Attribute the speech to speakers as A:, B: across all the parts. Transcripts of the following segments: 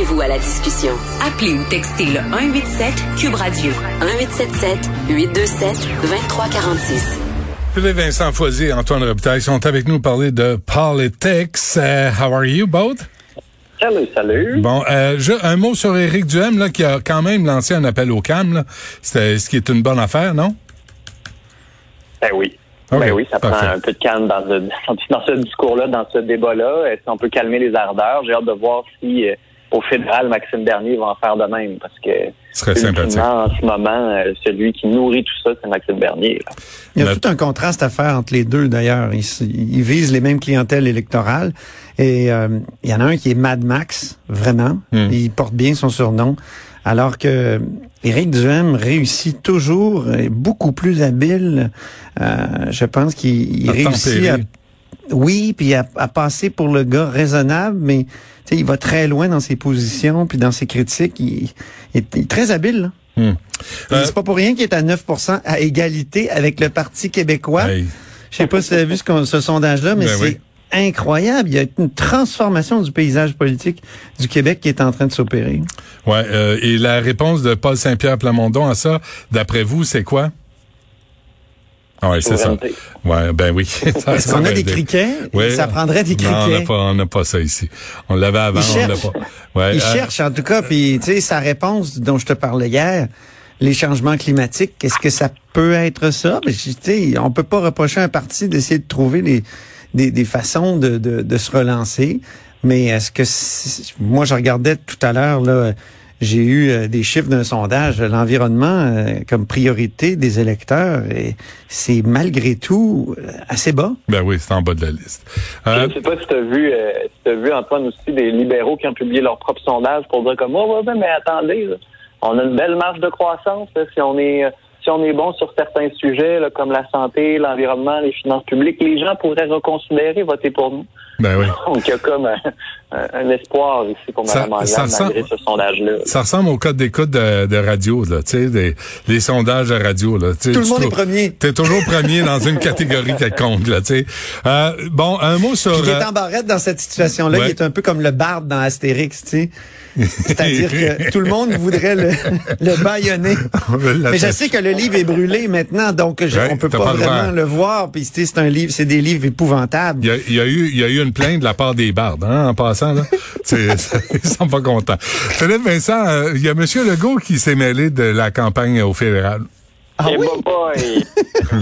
A: Joignez-vous à la discussion. Appelez ou textez le 187 Cube Radio 1877 827 2346.
B: Philippe Vincent Foisy et Antoine Robitaille sont avec nous pour parler de politics. Uh, how are you both?
C: Salut, salut.
B: Bon, euh, je, un mot sur Éric Duhem, là, qui a quand même lancé un appel au CAM, là. C'était, ce qui est une bonne affaire, non?
C: Ben oui.
B: Ok,
C: ben oui, ça
B: parfait.
C: prend un peu de calme dans ce, dans ce discours-là, dans ce débat-là. Est-ce qu'on peut calmer les ardeurs? J'ai hâte de voir si euh, au fédéral, Maxime Bernier va en faire de même, parce que
B: Ce serait sympathique.
C: ultimement, en ce moment, euh, celui qui nourrit tout ça, c'est Maxime Bernier. là.
D: Il y a
B: Mais-
D: tout un contraste à faire entre les deux, d'ailleurs. Ils, ils visent les mêmes clientèles électorales. Et euh, il y en a un qui est Mad Max, vraiment.
B: Hmm.
D: Il porte bien son surnom. Alors que Éric Duhem réussit toujours, est beaucoup plus habile. Euh, je pense qu'il réussit à... Oui, puis à, à passer pour le gars raisonnable, mais sais, il va très loin dans ses positions, puis dans ses critiques. Il, il est, il est très habile. là.
B: Hmm. Euh,
D: C'est pas pour rien qu'il est à 9% à égalité avec le Parti québécois.
B: Hey.
D: Je sais pas si tu as vu ce, sondage-là, mais
B: Ben
D: c'est
B: oui.
D: incroyable. Il y a une transformation du paysage politique du Québec qui est en train de s'opérer.
B: Ouais, euh, et la réponse de Paul Saint-Pierre Plamondon à ça, d'après vous, c'est quoi? Ah ouais, c'est ça. Ouais, ben oui. Ça,
D: Est-ce qu'on a des criquets?
B: Ouais.
D: Ça prendrait des
B: Non, on n'a
D: criquets.
B: pas, on n'a pas ça ici. On l'avait avant,
D: Il
B: on l'a
D: cherche.
B: pas. Ouais,
D: Il
B: euh,
D: cherche en tout cas, puis tu sais, sa réponse dont je te parlais hier, les changements climatiques, est-ce que ça peut être ça? Mais, tu sais, on peut pas reprocher à un parti d'essayer de trouver des, des, des façons de, de, de se relancer. Mais est-ce que moi je regardais tout à l'heure là, j'ai eu euh, des chiffres d'un sondage de l'environnement euh, comme priorité des électeurs et c'est malgré tout euh, assez bas.
B: Ben oui, c'est en bas de la liste.
C: Je
B: Euh,
C: ne sais pas si tu as vu, euh, si t'as vu Antoine aussi des libéraux qui ont publié leur propre sondage pour dire comme oh, ouais, ouais, mais attendez, là, on a une belle marge de croissance là, si on est euh, si on est bon sur certains sujets là, comme la santé, l'environnement, les finances publiques, les gens pourraient reconsidérer voter pour nous.
B: ben oui.
C: Donc il y a comme un, un- un espoir ici pour
B: Ça-
C: Mme
B: ça
C: Anglade
B: ressemble-
C: malgré ce sondage-là.
B: Ça ressemble au code d'écoute de, de radio, là, tu sais, des- les sondages de radio, là. tu sais,
D: Tout le
B: tu
D: monde est premier.
B: T'es toujours premier dans une catégorie quelconque, là, tu sais. Euh, bon, un mot sur...
D: Puis
B: euh,
D: Gaétan Barrette, dans cette situation-là,
B: Ouais.
D: il est un peu comme le barde dans Astérix, tu sais. C'est-à-dire que tout le monde voudrait le, le
B: veut
D: Mais je sais que le livre est brûlé maintenant, donc je,
B: Ouais,
D: on peut pas, vraiment le voir. Puis c'est un livre, c'est des livres épouvantables.
B: Il y, a, il y a eu, il y a eu une plainte de la part des bardes, hein, en passant, là. Ils sont pas contents. Philippe Vincent, euh, il y a M. Legault qui s'est mêlé de la campagne au fédéral.
D: Ah
C: Eh
D: oui?
C: boy.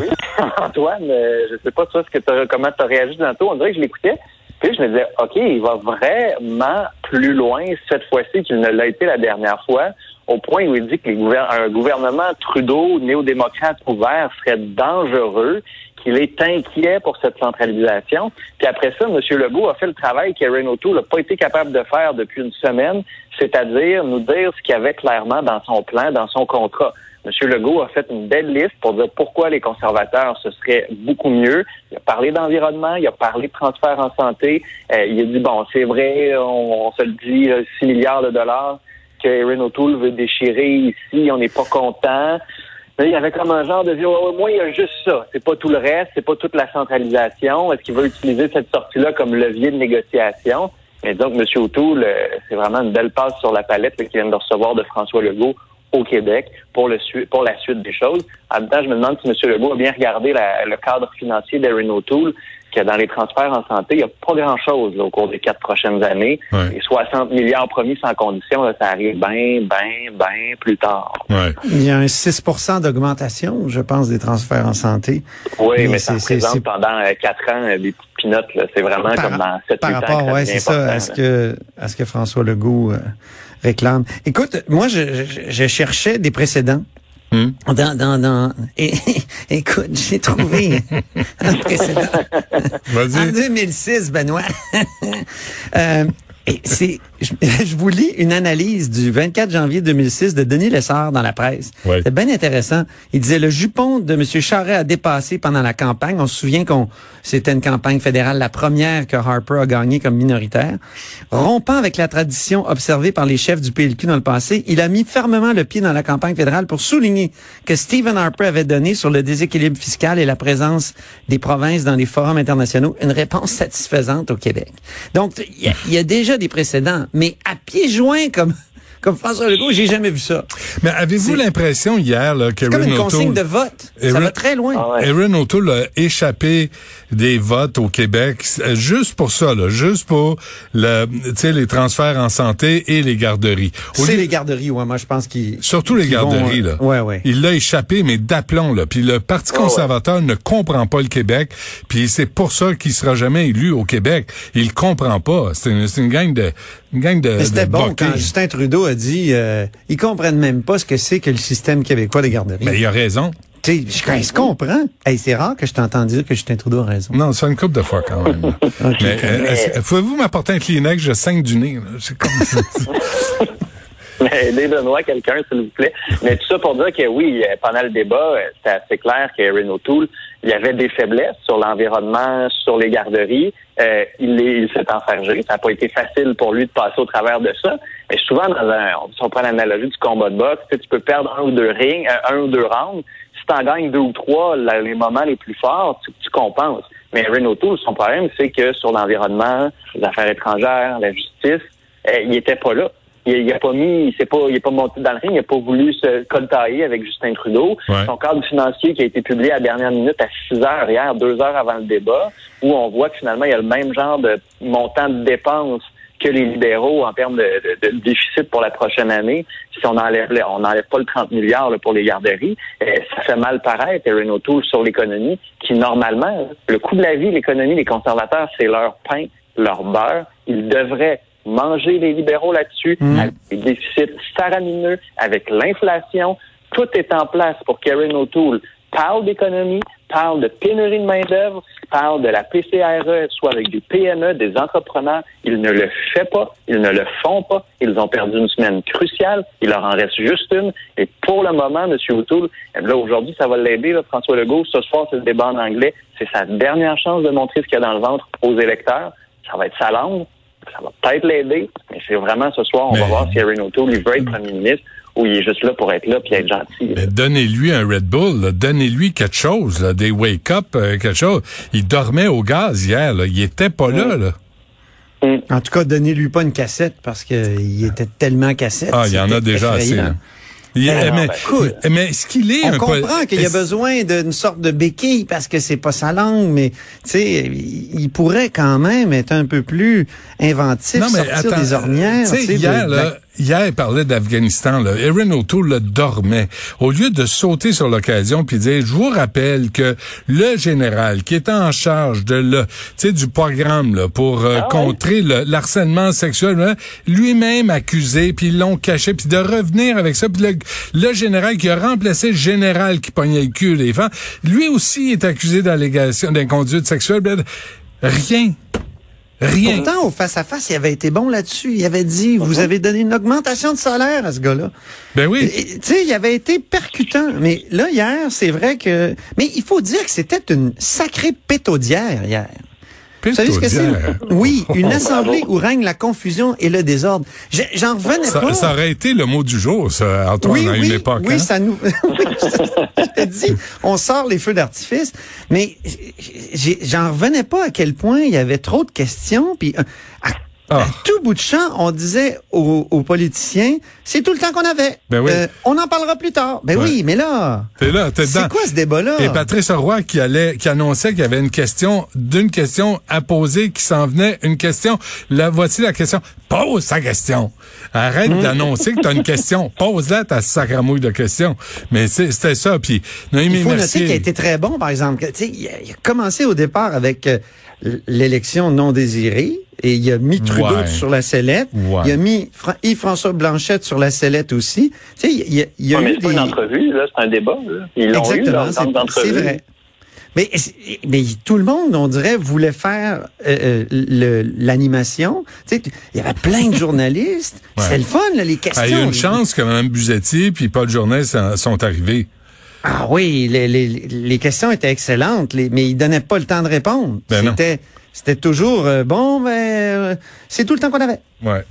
C: oui, Antoine, euh, je sais pas toi ce que t'as- comment tu as réagi tantôt. On dirait que je l'écoutais. Puis je me disais, OK, il va vraiment plus loin cette fois-ci qu'il ne l'a été la dernière fois, au point où il dit que les un gouvernement Trudeau, néo-démocrate ouvert, serait dangereux, qu'il est inquiet pour cette centralisation. Puis après ça, M. Legault a fait le travail qu'Erin O'Toole n'a pas été capable de faire depuis une semaine, c'est-à-dire nous dire ce qu'il y avait clairement dans son plan, dans son contrat. M. Legault a fait une belle liste pour dire pourquoi les conservateurs, ce serait beaucoup mieux. Il a parlé d'environnement, il a parlé de transfert en santé. Euh, il a dit, bon, c'est vrai, on, on se le dit, euh, 6 milliards de dollars que O'Toole veut déchirer ici, on n'est pas content. Il y avait comme un genre de dire, ouais, moi, il y a juste ça. C'est pas tout le reste, c'est pas toute la centralisation. Est-ce qu'il veut utiliser cette sortie-là comme levier de négociation? Et donc, M. O'Toole, euh, c'est vraiment une belle passe sur la palette qu'il vient de recevoir de François Legault au Québec pour, le su- pour la suite des choses. En même temps, je me demande si M. Legault a bien regardé la- le cadre financier d'Erin O'Toole, que dans les transferts en santé, il n'y a pas grand-chose là, au cours des quatre prochaines années.
B: Ouais.
C: Les 60 milliards promis sans condition, là, ça arrive bien, bien, bien plus tard.
B: Ouais.
D: Il y a un 6% d'augmentation, je pense, des transferts en santé.
C: Oui,
D: Mais
C: mais, ça représente pendant euh, quatre ans euh, des petites C'est vraiment
D: Par-
C: comme dans 7
D: Par rapport, c'est ça, à ce que, à ce que François Legault euh, réclame. Écoute, moi, je, je, je cherchais des précédents
B: Hmm.
D: Dans, dans, dans, et, écoute, j'ai trouvé un précédent.
B: Vas-y.
D: En 2006, Benoît. euh, et c'est, je, je vous lis une analyse du 24 janvier 2006 de Denis Lessard dans la presse.
B: Ouais.
D: C'est bien intéressant. Il disait le jupon de M. Charest a dépassé pendant la campagne. On se souvient qu'on c'était une campagne fédérale, la première que Harper a gagnée comme minoritaire. Rompant avec la tradition observée par les chefs du PLQ dans le passé, il a mis fermement le pied dans la campagne fédérale pour souligner que Stephen Harper avait donné sur le déséquilibre fiscal et la présence des provinces dans les forums internationaux une réponse satisfaisante au Québec. Donc, il y, y a déjà des précédents, mais à pieds joints comme comme François Legault, j'ai jamais vu ça.
B: Mais avez-vous l'impression hier là, que
D: C'est comme une consigne
B: O'Toole-
D: de vote.
B: Et
D: Ça va très loin.
C: Ah ouais.
B: Erin O'Toole a échappé des votes au Québec euh, juste pour ça, là, juste pour le, tu sais, les transferts en santé et les garderies.
D: C'est
B: lieu-
D: les garderies, ouais, moi je pense qu'ils
B: Surtout les
D: vont,
B: garderies,
D: euh,
B: là.
D: Ouais, ouais.
B: Il l'a échappé, mais d'aplomb, là. Puis le Parti
C: Ah ouais.
B: conservateur ne comprend pas le Québec. Puis c'est pour ça qu'il sera jamais élu au Québec. Il comprend pas. C'est une, c'est une gang de, une gang de,
D: Mais c'était bon quand Justin Trudeau a dit euh, ils comprennent même pas ce que c'est que le système québécois des garderies.
B: Mais il a raison.
D: Tu sais, je, comprends. Hey, c'est rare que je t'entende dire que Justin Trudeau a raison.
B: Non, c'est une coupe de fois quand même. mais euh, pouvez-vous m'apporter un Kleenex? Je saigne du nez. là. C'est comme
C: Mais Aidez-moi quelqu'un, s'il vous plaît. Mais tout ça pour dire que oui, euh, pendant le débat, euh, c'était assez clair qu'Erin O'Toole, il y avait des faiblesses sur l'environnement, sur les garderies. Euh, il est- il s'est enfargé. Ça n'a pas été facile pour lui de passer au travers de ça. Mais souvent, dans un, si on prend l'analogie du combat de boxe, tu peux perdre un ou deux rings, euh, un ou deux rounds. Si tu en gagnes deux ou trois, les moments les plus forts, tu, tu compenses. Mais Erin O'Toole, son problème, c'est que sur l'environnement, les affaires étrangères, la justice, il était pas là. Il, il a pas mis, il s'est pas, il est pas monté dans le ring, il a pas voulu se coltailler avec Justin Trudeau.
B: Ouais.
C: Son cadre financier qui a été publié à la dernière minute à 6 heures hier, deux heures avant le débat, où on voit que finalement il y a le même genre de montant de dépenses que les libéraux en termes de, de- de déficit pour la prochaine année. Si on enlève, on n'enlève pas le 30 milliards là, pour les garderies, euh, ça fait mal paraître Erin O'Toole sur l'économie, qui normalement, le coût de la vie, l'économie, les conservateurs, c'est leur pain, leur beurre. Ils devraient manger les libéraux là-dessus, avec des déficits faramineux, avec l'inflation. Tout est en place pour qu'Erin O'Toole parle d'économie, parle de pénurie de main-d'œuvre, parle de la PCRE, soit avec des PME, des entrepreneurs. Ils ne le fait pas, ils ne le font pas. Ils ont perdu une semaine cruciale. Il leur en reste juste une. Et pour le moment, M. O'Toole, là, aujourd'hui, ça va l'aider, François Legault. Ce soir, c'est le débat en anglais. C'est sa dernière chance de montrer ce qu'il y a dans le ventre aux électeurs. Ça va être sa langue. Ça va peut-être l'aider. Mais c'est vraiment ce soir, on
B: Mais-
C: va voir si Erin O'Toole, il veut être premier ministre ou il est juste là pour être là puis être gentil.
B: Mais donnez-lui un Red Bull, donnez-lui quelque chose, là, des wake-up, euh, quelque chose. Il dormait au gaz hier, là. il était pas là. là.
D: En tout cas, donnez-lui pas une cassette parce qu'il était tellement cassette.
B: Ah, il y en a déjà assez. Il-
D: Eh non,
B: mais,
D: ben, écoute,
B: mais est-ce qu'il est
D: On comprend qu'il y a besoin d'une sorte de béquille parce que c'est pas sa langue, mais tu sais, il pourrait quand même être un peu plus inventif, sortir des ornières.
B: tu sais,
D: tu sais, de-
B: hier,
D: de-
B: là, hier, il parlait d'Afghanistan. Erin O'Toole dormait. Au lieu de sauter sur l'occasion puis dire, je vous rappelle que le général qui était en charge de le, tu sais, du programme là, pour euh,
C: Ah ouais?
B: contrer le l'harcèlement sexuel, là, lui-même accusé, puis ils l'ont caché, puis de revenir avec ça, puis le, le général qui a remplacé le général qui pognait le cul les femmes, lui aussi est accusé d'allégation d'inconduite sexuelle. Ben, Rien. Rien.
D: Pourtant, au face-à-face, il avait été bon là-dessus. Il avait dit, vous avez donné une augmentation de salaire à ce gars-là.
B: ben oui.
D: Tu sais, il avait été percutant. Mais là, hier, c'est vrai que... Mais il faut dire que c'était une sacrée pétaudière hier. Vous savez ce que c'est?
B: Pétaudière.
D: Oui, une
C: Bravo.
D: assemblée où règne la confusion et le désordre. J'en revenais
B: Ça,
D: pas.
B: ça aurait été le mot du jour, ça, Antoine,
D: oui,
B: à
D: oui,
B: une époque.
D: oui,
B: hein?
D: ça nous. oui, je te dis, on sort les feux d'artifice, mais j'en revenais pas à quel point il y avait trop de questions. Puis euh, à
B: Ah.
D: tout bout de champ, on disait aux, aux politiciens, c'est tout le temps qu'on avait.
B: Ben oui.
D: Euh, on en parlera plus tard. Ben
B: Ouais.
D: oui, mais là,
B: T'es là, t'es dedans.
D: c'est quoi ce débat-là?
B: Et Patrice Roy qui allait, qui annonçait qu'il y avait une question, d'une question à poser, qui s'en venait, une question. La voici la question. Pose sa question. Arrête
D: Mmh.
B: d'annoncer que t'as une question. Pose-la ta sacramouille de questions. Mais c'est- c'était ça. Puis Noémie
D: Il faut
B: Mercier.
D: noter qu'il a été très bon, par exemple. que, tu sais, Il a, il a commencé au départ avec euh, l'élection non désirée. Et il a mis Trudeau
B: Ouais.
D: sur la sellette.
B: Ouais.
D: Il a mis Fra- Yves-François Blanchette sur la sellette aussi. Tu sais, il y a, il y a
C: Ouais, mais
D: eu
C: c'est pas
D: des...
C: une entrevue, là, c'est un débat. Là. Ils eu
D: Exactement, c'est- c'est vrai. Mais, mais tout le monde, on dirait, voulait faire euh, euh, l'animation. Tu sais, il y avait plein de journalistes.
B: Ouais.
D: C'était le fun, là, les questions.
B: Ah, il y a une
D: Les-
B: chance que Mme Buzetti puis Paul Journet sont arrivés.
D: Ah oui, les, les, les questions étaient excellentes, les- mais ils donnaient pas le temps de répondre.
B: Ben non.
D: c'était, c'était toujours euh, bon, ben euh, c'est tout le temps qu'on avait.
B: Ouais.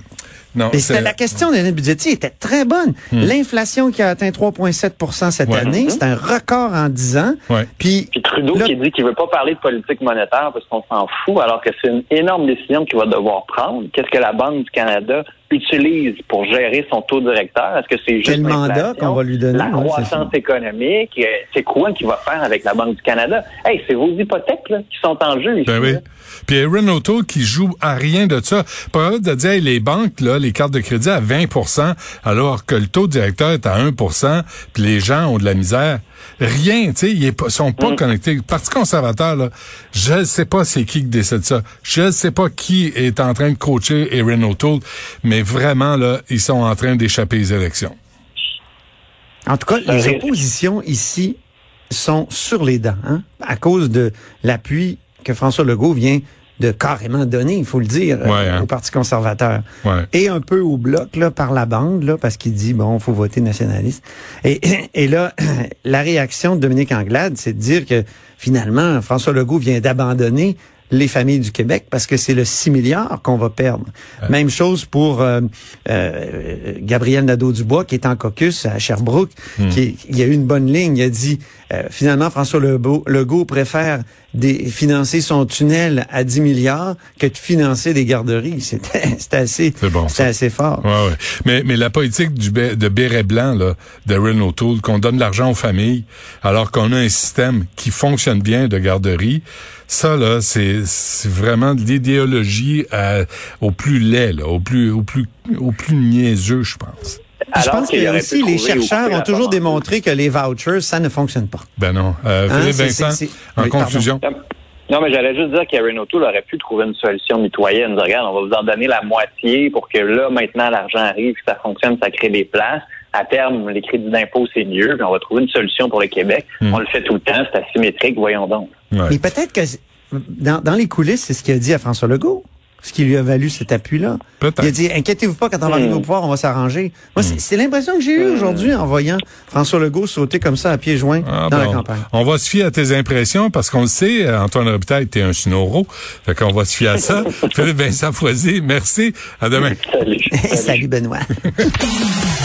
B: Non,
D: Mais c'était la question de Denis Budgetti était très bonne. L'inflation qui a atteint 3,7% cette
B: Ouais.
D: année, c'est un record en 10 ans.
B: Ouais.
D: Puis
C: Puis Trudeau
D: Là-
C: qui dit qu'il veut pas parler de politique monétaire parce qu'on s'en fout, alors que c'est une énorme décision qu'il va devoir prendre. Qu'est-ce que la Banque du Canada utilise pour gérer son taux directeur? Est-ce que c'est juste
D: Quel mandat qu'on va lui donner?
C: La croissance économique? euh, C'est quoi qu'il va faire avec la Banque du Canada? Hey, c'est vos hypothèques là, qui sont en jeu ici.
B: Ben oui. Puis Aaron O'Toole qui joue à rien de ça. Pas de dire hey, les banques, là, les cartes de crédit à 20% alors que le taux directeur est à 1% puis les gens ont de la misère. Rien, tu sais, ils pas- sont pas connectés. Le Parti conservateur, là, je ne sais pas c'est qui qui décide ça. Je ne sais pas qui est en train de coacher Aaron O'Toole, mais vraiment, là, ils sont en train d'échapper les élections.
D: En tout cas,
C: Un
D: les oppositions ici sont sur les dents, hein, à cause de l'appui que François Legault vient de carrément donner, il faut le dire, euh,
B: hein.
D: au Parti conservateur.
B: Ouais.
D: Et un peu au bloc, là, par la bande, là, parce qu'il dit, bon, faut voter nationaliste. Et, et là, la réaction de Dominique Anglade, c'est de dire que finalement, François Legault vient d'abandonner les familles du Québec parce que c'est le 6 milliards qu'on va perdre. Même chose pour euh, euh, Gabriel Nadeau-Dubois qui est en caucus à Sherbrooke. Qui, il y a eu une bonne ligne. Il a dit, euh, finalement, François Legault, Legault préfère des, financer son tunnel à 10 milliards que de financer des garderies. C'était assez,
B: C'est bon,
D: assez fort.
B: Ouais, ouais. Mais, mais la politique du de béret blanc, là, d'Aaron O'Toole, qu'on donne de l'argent aux familles, alors qu'on a un système qui fonctionne bien de garderie, ça, là, c'est c'est vraiment de l'idéologie euh, au plus laid, là, au plus, au plus, au plus niaiseux, je pense.
D: Je
C: Alors
D: pense
C: qu'il
D: qu'il y a
C: aurait
D: aussi, les chercheurs ont toujours démontré que les vouchers, ça ne fonctionne pas.
B: Ben non. Euh,
D: Hein,
B: Philippe Vincent, en
D: oui, pardon.
B: conclusion.
C: Non, mais j'allais juste dire qu'Aaron O'Toole aurait pu trouver une solution mitoyenne. Regarde, on va vous en donner la moitié pour que là, maintenant, l'argent arrive, que ça fonctionne, ça crée des places. À terme, les crédits d'impôt, c'est mieux, puis on va trouver une solution pour le Québec.
B: Hmm.
C: On le fait tout le temps, c'est asymétrique, voyons donc.
B: Ouais.
D: Mais peut-être que dans, dans les coulisses, c'est ce qu'il a dit à François Legault, ce qui lui a valu cet appui-là.
B: Peut-être.
D: Il a dit, inquiétez-vous pas, quand on va arriver au pouvoir, on va s'arranger. Moi,
B: Hmm.
D: c'est- c'est l'impression que j'ai eue aujourd'hui en voyant François Legault sauter comme ça à pieds joints
B: Ah,
D: dans la
B: bon.
D: campagne.
B: On va se fier à tes impressions parce qu'on le sait, Antoine Robitaille, t'es un snoro. Fait qu'on va se fier à ça. Philippe Vincent Foisy, merci. À demain.
C: Salut.
D: Salut Benoît.